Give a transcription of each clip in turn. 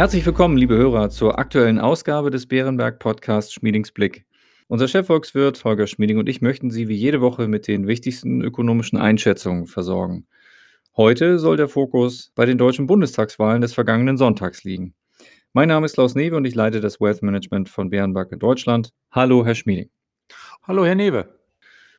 Herzlich willkommen, liebe Hörer, zur aktuellen Ausgabe des Bärenberg Podcasts Schmiedings Blick. Unser Chefvolkswirt Holger Schmieding und ich möchten Sie wie jede Woche mit den wichtigsten ökonomischen Einschätzungen versorgen. Heute soll der Fokus bei den deutschen Bundestagswahlen des vergangenen Sonntags liegen. Mein Name ist Klaus Newe und ich leite das Wealth Management von Bärenberg in Deutschland. Hallo, Herr Schmieding. Hallo, Herr Newe.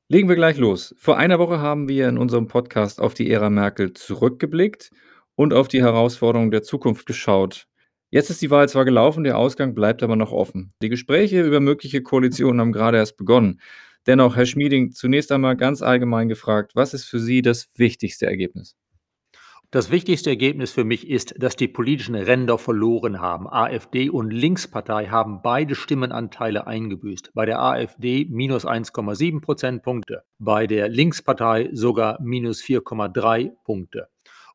Legen wir gleich los. Vor einer Woche haben wir in unserem Podcast auf die Ära Merkel zurückgeblickt und auf die Herausforderungen der Zukunft geschaut. Jetzt ist die Wahl zwar gelaufen, der Ausgang bleibt aber noch offen. Die Gespräche über mögliche Koalitionen haben gerade erst begonnen. Dennoch, Herr Schmieding, zunächst einmal ganz allgemein gefragt, was ist für Sie das wichtigste Ergebnis? Das wichtigste Ergebnis für mich ist, dass die politischen Ränder verloren haben. AfD und Linkspartei haben beide Stimmenanteile eingebüßt. Bei der AfD minus 1,7 Prozentpunkte, bei der Linkspartei sogar minus 4,3 Punkte.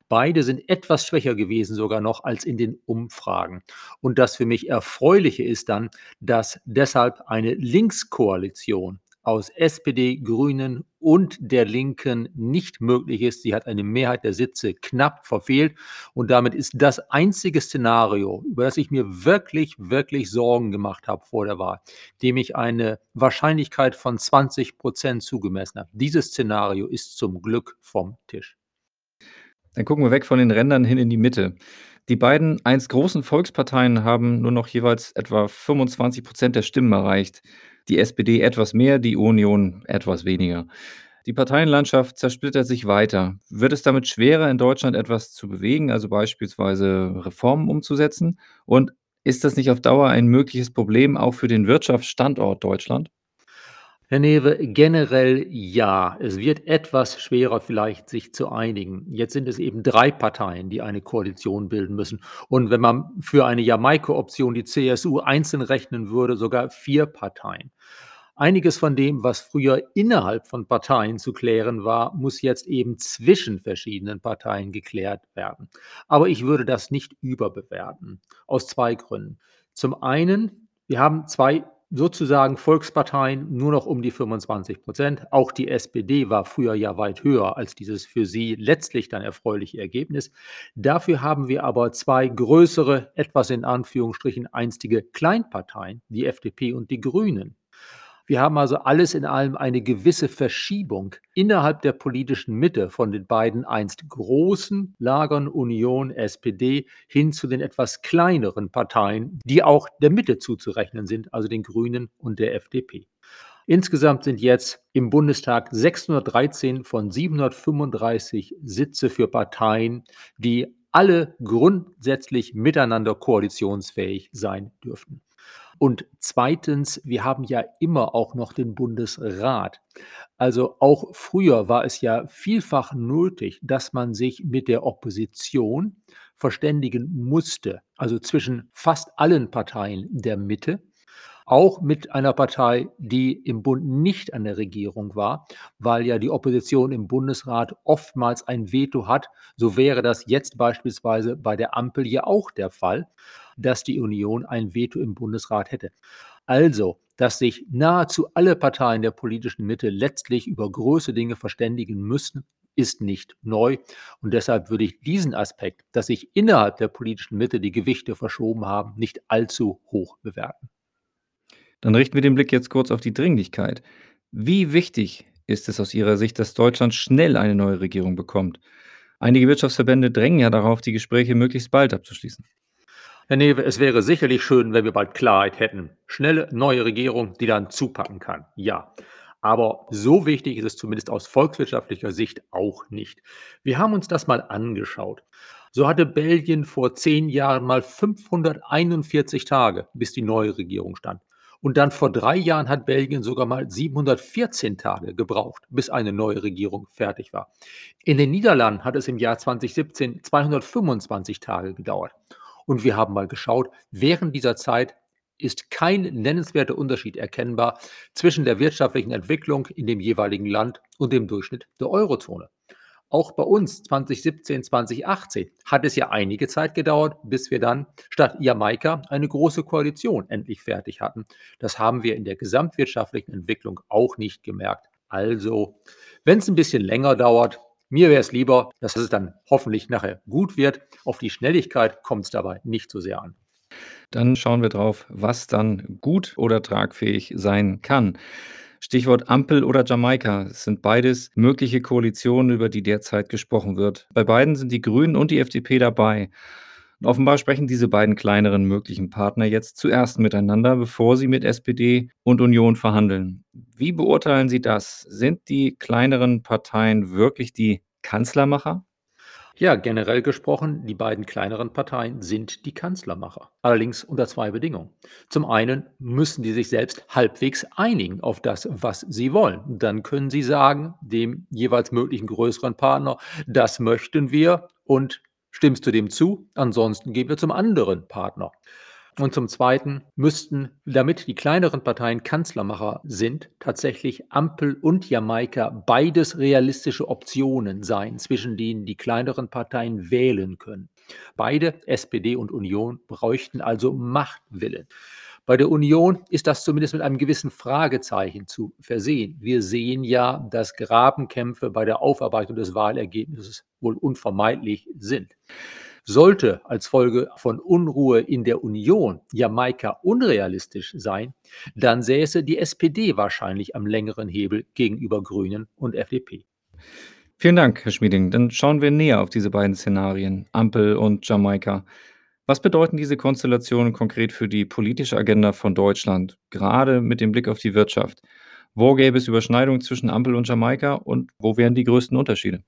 Beide sind etwas schwächer gewesen sogar noch als in den Umfragen. Und das für mich Erfreuliche ist dann, dass deshalb eine Linkskoalition aus SPD, Grünen und der Linken nicht möglich ist. Sie hat eine Mehrheit der Sitze knapp verfehlt und damit ist das einzige Szenario, über das ich mir wirklich, wirklich Sorgen gemacht habe vor der Wahl, dem ich eine Wahrscheinlichkeit von 20 Prozent zugemessen habe. Dieses Szenario ist zum Glück vom Tisch. Dann gucken wir weg von den Rändern hin in die Mitte. Die beiden einst großen Volksparteien haben nur noch jeweils etwa 25 Prozent der Stimmen erreicht. Die SPD etwas mehr, die Union etwas weniger. Die Parteienlandschaft zersplittert sich weiter. Wird es damit schwerer, in Deutschland etwas zu bewegen, also beispielsweise Reformen umzusetzen? Und ist das nicht auf Dauer ein mögliches Problem auch für den Wirtschaftsstandort Deutschland? Herr Newe, generell ja. Es wird etwas schwerer vielleicht, sich zu einigen. Jetzt sind es eben drei Parteien, die eine Koalition bilden müssen. Und wenn man für eine Jamaika-Option die CSU einzeln rechnen würde, sogar vier Parteien. Einiges von dem, was früher innerhalb von Parteien zu klären war, muss jetzt eben zwischen verschiedenen Parteien geklärt werden. Aber ich würde das nicht überbewerten. Aus zwei Gründen. Zum einen, wir haben zwei sozusagen Volksparteien nur noch um die 25 Prozent. Auch die SPD war früher ja weit höher als dieses für sie letztlich dann erfreuliche Ergebnis. Dafür haben wir aber zwei größere, etwas in Anführungsstrichen einstige Kleinparteien, die FDP und die Grünen. Wir haben also alles in allem eine gewisse Verschiebung innerhalb der politischen Mitte von den beiden einst großen Lagern Union, SPD hin zu den etwas kleineren Parteien, die auch der Mitte zuzurechnen sind, also den Grünen und der FDP. Insgesamt sind jetzt im Bundestag 613 von 735 Sitze für Parteien, die alle grundsätzlich miteinander koalitionsfähig sein dürften. Und zweitens, wir haben ja immer auch noch den Bundesrat. Also auch früher war es ja vielfach nötig, dass man sich mit der Opposition verständigen musste, also zwischen fast allen Parteien der Mitte auch mit einer Partei, die im Bund nicht an der Regierung war, weil ja die Opposition im Bundesrat oftmals ein Veto hat. So wäre das jetzt beispielsweise bei der Ampel ja auch der Fall, dass die Union ein Veto im Bundesrat hätte. Also, dass sich nahezu alle Parteien der politischen Mitte letztlich über große Dinge verständigen müssen, ist nicht neu. Und deshalb würde ich diesen Aspekt, dass sich innerhalb der politischen Mitte die Gewichte verschoben haben, nicht allzu hoch bewerten. Dann richten wir den Blick jetzt kurz auf die Dringlichkeit. Wie wichtig ist es aus Ihrer Sicht, dass Deutschland schnell eine neue Regierung bekommt? Einige Wirtschaftsverbände drängen ja darauf, die Gespräche möglichst bald abzuschließen. Herr Newe, es wäre sicherlich schön, wenn wir bald Klarheit hätten. Schnelle neue Regierung, die dann zupacken kann. Ja. Aber so wichtig ist es zumindest aus volkswirtschaftlicher Sicht auch nicht. Wir haben uns das mal angeschaut. So hatte Belgien vor zehn Jahren mal 541 Tage, bis die neue Regierung stand. Und dann vor drei Jahren hat Belgien sogar mal 714 Tage gebraucht, bis eine neue Regierung fertig war. In den Niederlanden hat es im Jahr 2017 225 Tage gedauert. Und wir haben mal geschaut, während dieser Zeit ist kein nennenswerter Unterschied erkennbar zwischen der wirtschaftlichen Entwicklung in dem jeweiligen Land und dem Durchschnitt der Eurozone. Auch bei uns 2017, 2018 hat es ja einige Zeit gedauert, bis wir dann statt Jamaika eine große Koalition endlich fertig hatten. Das haben wir in der gesamtwirtschaftlichen Entwicklung auch nicht gemerkt. Also, wenn es ein bisschen länger dauert, Mir wäre es lieber, dass es dann hoffentlich nachher gut wird. Auf die Schnelligkeit kommt es dabei nicht so sehr an. Dann schauen wir drauf, was dann gut oder tragfähig sein kann. Stichwort Ampel oder Jamaika. Es sind beides mögliche Koalitionen, über die derzeit gesprochen wird. Bei beiden sind die Grünen und die FDP dabei. Und offenbar sprechen diese beiden kleineren möglichen Partner jetzt zuerst miteinander, bevor sie mit SPD und Union verhandeln. Wie beurteilen Sie das? Sind die kleineren Parteien wirklich die Kanzlermacher? Ja, generell gesprochen, die beiden kleineren Parteien sind die Kanzlermacher. Allerdings unter zwei Bedingungen. Zum einen müssen die sich selbst halbwegs einigen auf das, was sie wollen. Dann können sie sagen, dem jeweils möglichen größeren Partner, das möchten wir und stimmst du dem zu? Ansonsten gehen wir zum anderen Partner. Und zum Zweiten müssten, damit die kleineren Parteien Kanzlermacher sind, tatsächlich Ampel und Jamaika beides realistische Optionen sein, zwischen denen die kleineren Parteien wählen können. Beide, SPD und Union, bräuchten also Machtwillen. Bei der Union ist das zumindest mit einem gewissen Fragezeichen zu versehen. Wir sehen ja, dass Grabenkämpfe bei der Aufarbeitung des Wahlergebnisses wohl unvermeidlich sind. Sollte als Folge von Unruhe in der Union Jamaika unrealistisch sein, dann säße die SPD wahrscheinlich am längeren Hebel gegenüber Grünen und FDP. Vielen Dank, Herr Schmieding. Dann schauen wir näher auf diese beiden Szenarien, Ampel und Jamaika. Was bedeuten diese Konstellationen konkret für die politische Agenda von Deutschland, gerade mit dem Blick auf die Wirtschaft? Wo gäbe es Überschneidungen zwischen Ampel und Jamaika und wo wären die größten Unterschiede?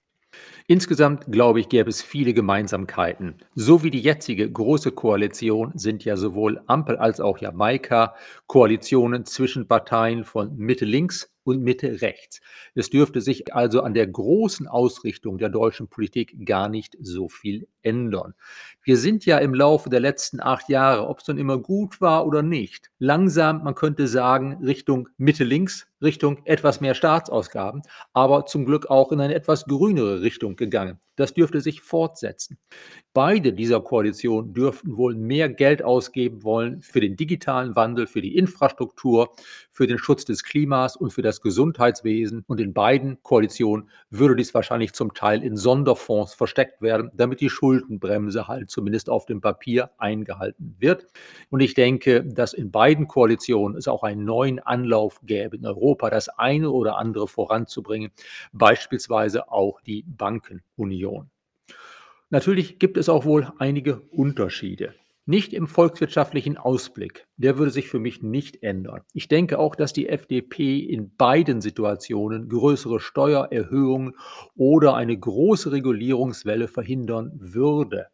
Insgesamt, glaube ich, gäbe es viele Gemeinsamkeiten. So wie die jetzige Große Koalition sind ja sowohl Ampel als auch Jamaika Koalitionen zwischen Parteien von Mitte links und Mitte rechts. Es dürfte sich also an der großen Ausrichtung der deutschen Politik gar nicht so viel ändern. Wir sind ja im Laufe der letzten acht Jahre, ob es nun immer gut war oder nicht, langsam, man könnte sagen, Richtung Mitte links, Richtung etwas mehr Staatsausgaben, aber zum Glück auch in eine etwas grünere Richtung gegangen. Das dürfte sich fortsetzen. Beide dieser Koalitionen dürften wohl mehr Geld ausgeben wollen für den digitalen Wandel, für die Infrastruktur, für den Schutz des Klimas und für das Gesundheitswesen. Und in beiden Koalitionen würde dies wahrscheinlich zum Teil in Sonderfonds versteckt werden, damit die Schuldenbremse halt zumindest auf dem Papier eingehalten wird. Und ich denke, dass in beiden Koalitionen es auch einen neuen Anlauf gäbe, in Europa das eine oder andere voranzubringen, beispielsweise auch die Bankenunion. Natürlich gibt es auch wohl einige Unterschiede. Nicht im volkswirtschaftlichen Ausblick. Der würde sich für mich nicht ändern. Ich denke auch, dass die FDP in beiden Situationen größere Steuererhöhungen oder eine große Regulierungswelle verhindern würde.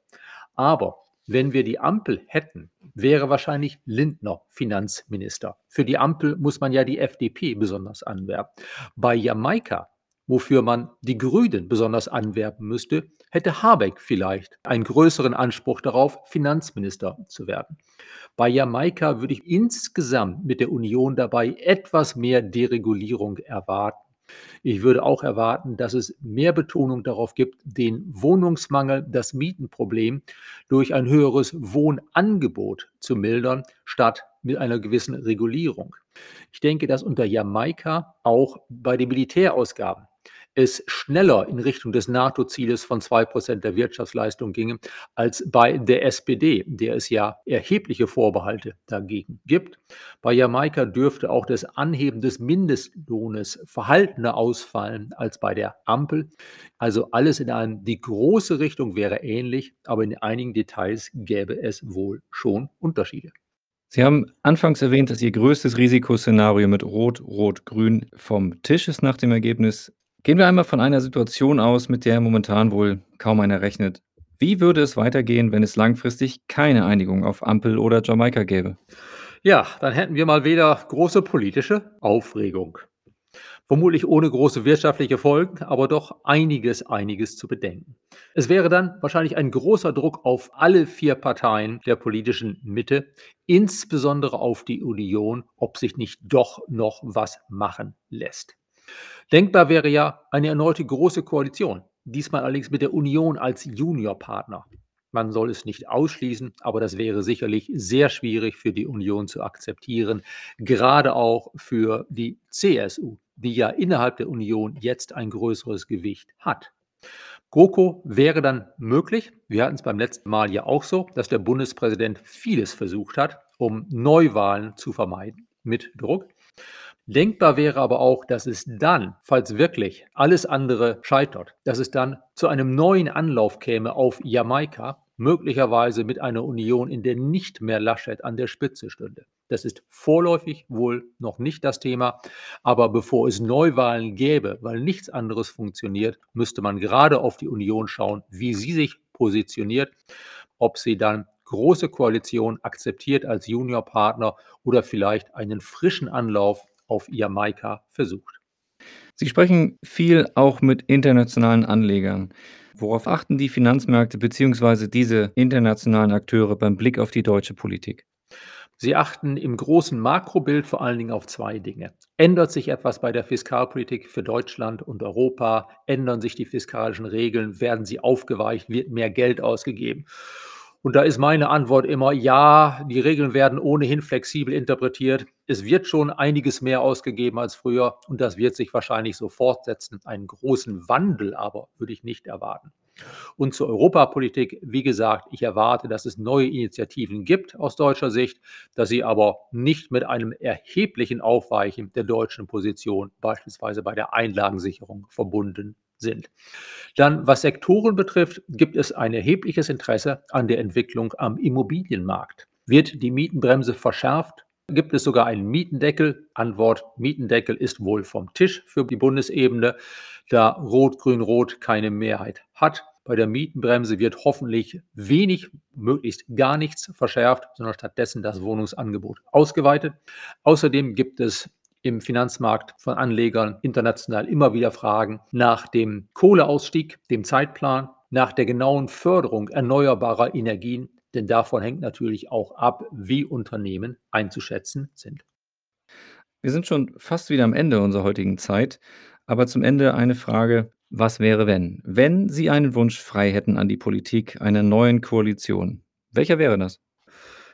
Aber wenn wir die Ampel hätten, wäre wahrscheinlich Lindner Finanzminister. Für die Ampel muss man ja die FDP besonders anwerben. Bei Jamaika wofür man die Grünen besonders anwerben müsste, hätte Habeck vielleicht einen größeren Anspruch darauf, Finanzminister zu werden. Bei Jamaika würde ich insgesamt mit der Union dabei etwas mehr Deregulierung erwarten. Ich würde auch erwarten, dass es mehr Betonung darauf gibt, den Wohnungsmangel, das Mietenproblem durch ein höheres Wohnangebot zu mildern, statt mit einer gewissen Regulierung. Ich denke, dass unter Jamaika auch bei den Militärausgaben es schneller in Richtung des NATO-Zieles von 2% der Wirtschaftsleistung ginge, als bei der SPD, der es ja erhebliche Vorbehalte dagegen gibt. Bei Jamaika dürfte auch das Anheben des Mindestlohnes verhaltener ausfallen als bei der Ampel. Also alles in allem, die große Richtung wäre ähnlich, aber in einigen Details gäbe es wohl schon Unterschiede. Sie haben anfangs erwähnt, dass Ihr größtes Risikoszenario mit Rot, Rot, Grün vom Tisch ist nach dem Ergebnis. Gehen wir einmal von einer Situation aus, mit der momentan wohl kaum einer rechnet. Wie würde es weitergehen, wenn es langfristig keine Einigung auf Ampel oder Jamaika gäbe? Ja, dann hätten wir mal wieder große politische Aufregung. Vermutlich ohne große wirtschaftliche Folgen, aber doch einiges, einiges zu bedenken. Es wäre dann wahrscheinlich ein großer Druck auf alle vier Parteien der politischen Mitte, insbesondere auf die Union, ob sich nicht doch noch was machen lässt. Denkbar wäre ja eine erneute große Koalition, diesmal allerdings mit der Union als Juniorpartner. Man soll es nicht ausschließen, aber das wäre sicherlich sehr schwierig für die Union zu akzeptieren, gerade auch für die CSU, die ja innerhalb der Union jetzt ein größeres Gewicht hat. GroKo wäre dann möglich. Wir hatten es beim letzten Mal ja auch so, dass der Bundespräsident vieles versucht hat, um Neuwahlen zu vermeiden mit Druck. Denkbar wäre aber auch, dass es dann, falls wirklich alles andere scheitert, dass es dann zu einem neuen Anlauf käme auf Jamaika, möglicherweise mit einer Union, in der nicht mehr Laschet an der Spitze stünde. Das ist vorläufig wohl noch nicht das Thema, aber bevor es Neuwahlen gäbe, weil nichts anderes funktioniert, müsste man gerade auf die Union schauen, wie sie sich positioniert, ob sie dann große Koalition akzeptiert als Juniorpartner oder vielleicht einen frischen Anlauf auf Jamaika versucht. Sie sprechen viel auch mit internationalen Anlegern. Worauf achten die Finanzmärkte bzw. diese internationalen Akteure beim Blick auf die deutsche Politik? Sie achten im großen Makrobild vor allen Dingen auf zwei Dinge. Ändert sich etwas bei der Fiskalpolitik für Deutschland und Europa? Ändern sich die fiskalischen Regeln? Werden sie aufgeweicht? Wird mehr Geld ausgegeben? Und da ist meine Antwort immer, ja, die Regeln werden ohnehin flexibel interpretiert. Es wird schon einiges mehr ausgegeben als früher und das wird sich wahrscheinlich so fortsetzen. Einen großen Wandel aber würde ich nicht erwarten. Und zur Europapolitik, wie gesagt, ich erwarte, dass es neue Initiativen gibt aus deutscher Sicht, dass sie aber nicht mit einem erheblichen Aufweichen der deutschen Position, beispielsweise bei der Einlagensicherung, verbunden sind. Dann, was Sektoren betrifft, gibt es ein erhebliches Interesse an der Entwicklung am Immobilienmarkt. Wird die Mietenbremse verschärft? Gibt es sogar einen Mietendeckel? Antwort, Mietendeckel ist wohl vom Tisch für die Bundesebene, da Rot-Grün-Rot keine Mehrheit hat. Bei der Mietenbremse wird hoffentlich wenig, möglichst gar nichts verschärft, sondern stattdessen das Wohnungsangebot ausgeweitet. Außerdem gibt es im Finanzmarkt von Anlegern international immer wieder Fragen nach dem Kohleausstieg, dem Zeitplan, nach der genauen Förderung erneuerbarer Energien, denn davon hängt natürlich auch ab, wie Unternehmen einzuschätzen sind. Wir sind schon fast wieder am Ende unserer heutigen Zeit, aber zum Ende eine Frage, was wäre wenn? Wenn Sie einen Wunsch frei hätten an die Politik einer neuen Koalition, welcher wäre das?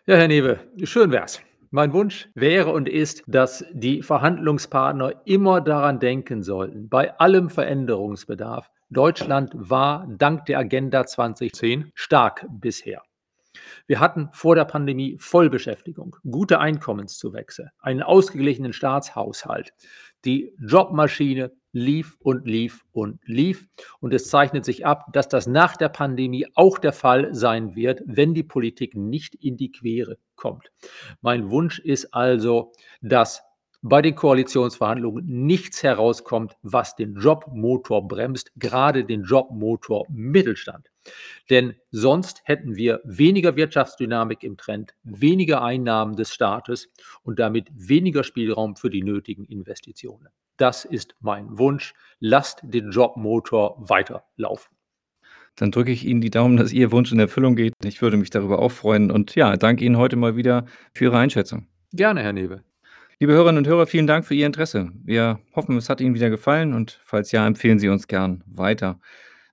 Ja, Herr Newe, schön wär's. Mein Wunsch wäre und ist, dass die Verhandlungspartner immer daran denken sollten, bei allem Veränderungsbedarf, Deutschland war dank der Agenda 2010 stark bisher. Wir hatten vor der Pandemie Vollbeschäftigung, gute Einkommenszuwächse, einen ausgeglichenen Staatshaushalt. Die Jobmaschine lief und lief und lief. Und es zeichnet sich ab, dass das nach der Pandemie auch der Fall sein wird, wenn die Politik nicht in die Quere kommt. Mein Wunsch ist also, dass bei den Koalitionsverhandlungen nichts herauskommt, was den Jobmotor bremst, gerade den Jobmotor Mittelstand. Denn sonst hätten wir weniger Wirtschaftsdynamik im Trend, weniger Einnahmen des Staates und damit weniger Spielraum für die nötigen Investitionen. Das ist mein Wunsch. Lasst den Jobmotor weiterlaufen. Dann drücke ich Ihnen die Daumen, dass Ihr Wunsch in Erfüllung geht. Ich würde mich darüber auch freuen und ja, danke Ihnen heute mal wieder für Ihre Einschätzung. Gerne, Herr Newe. Liebe Hörerinnen und Hörer, vielen Dank für Ihr Interesse. Wir hoffen, es hat Ihnen wieder gefallen und falls ja, empfehlen Sie uns gern weiter.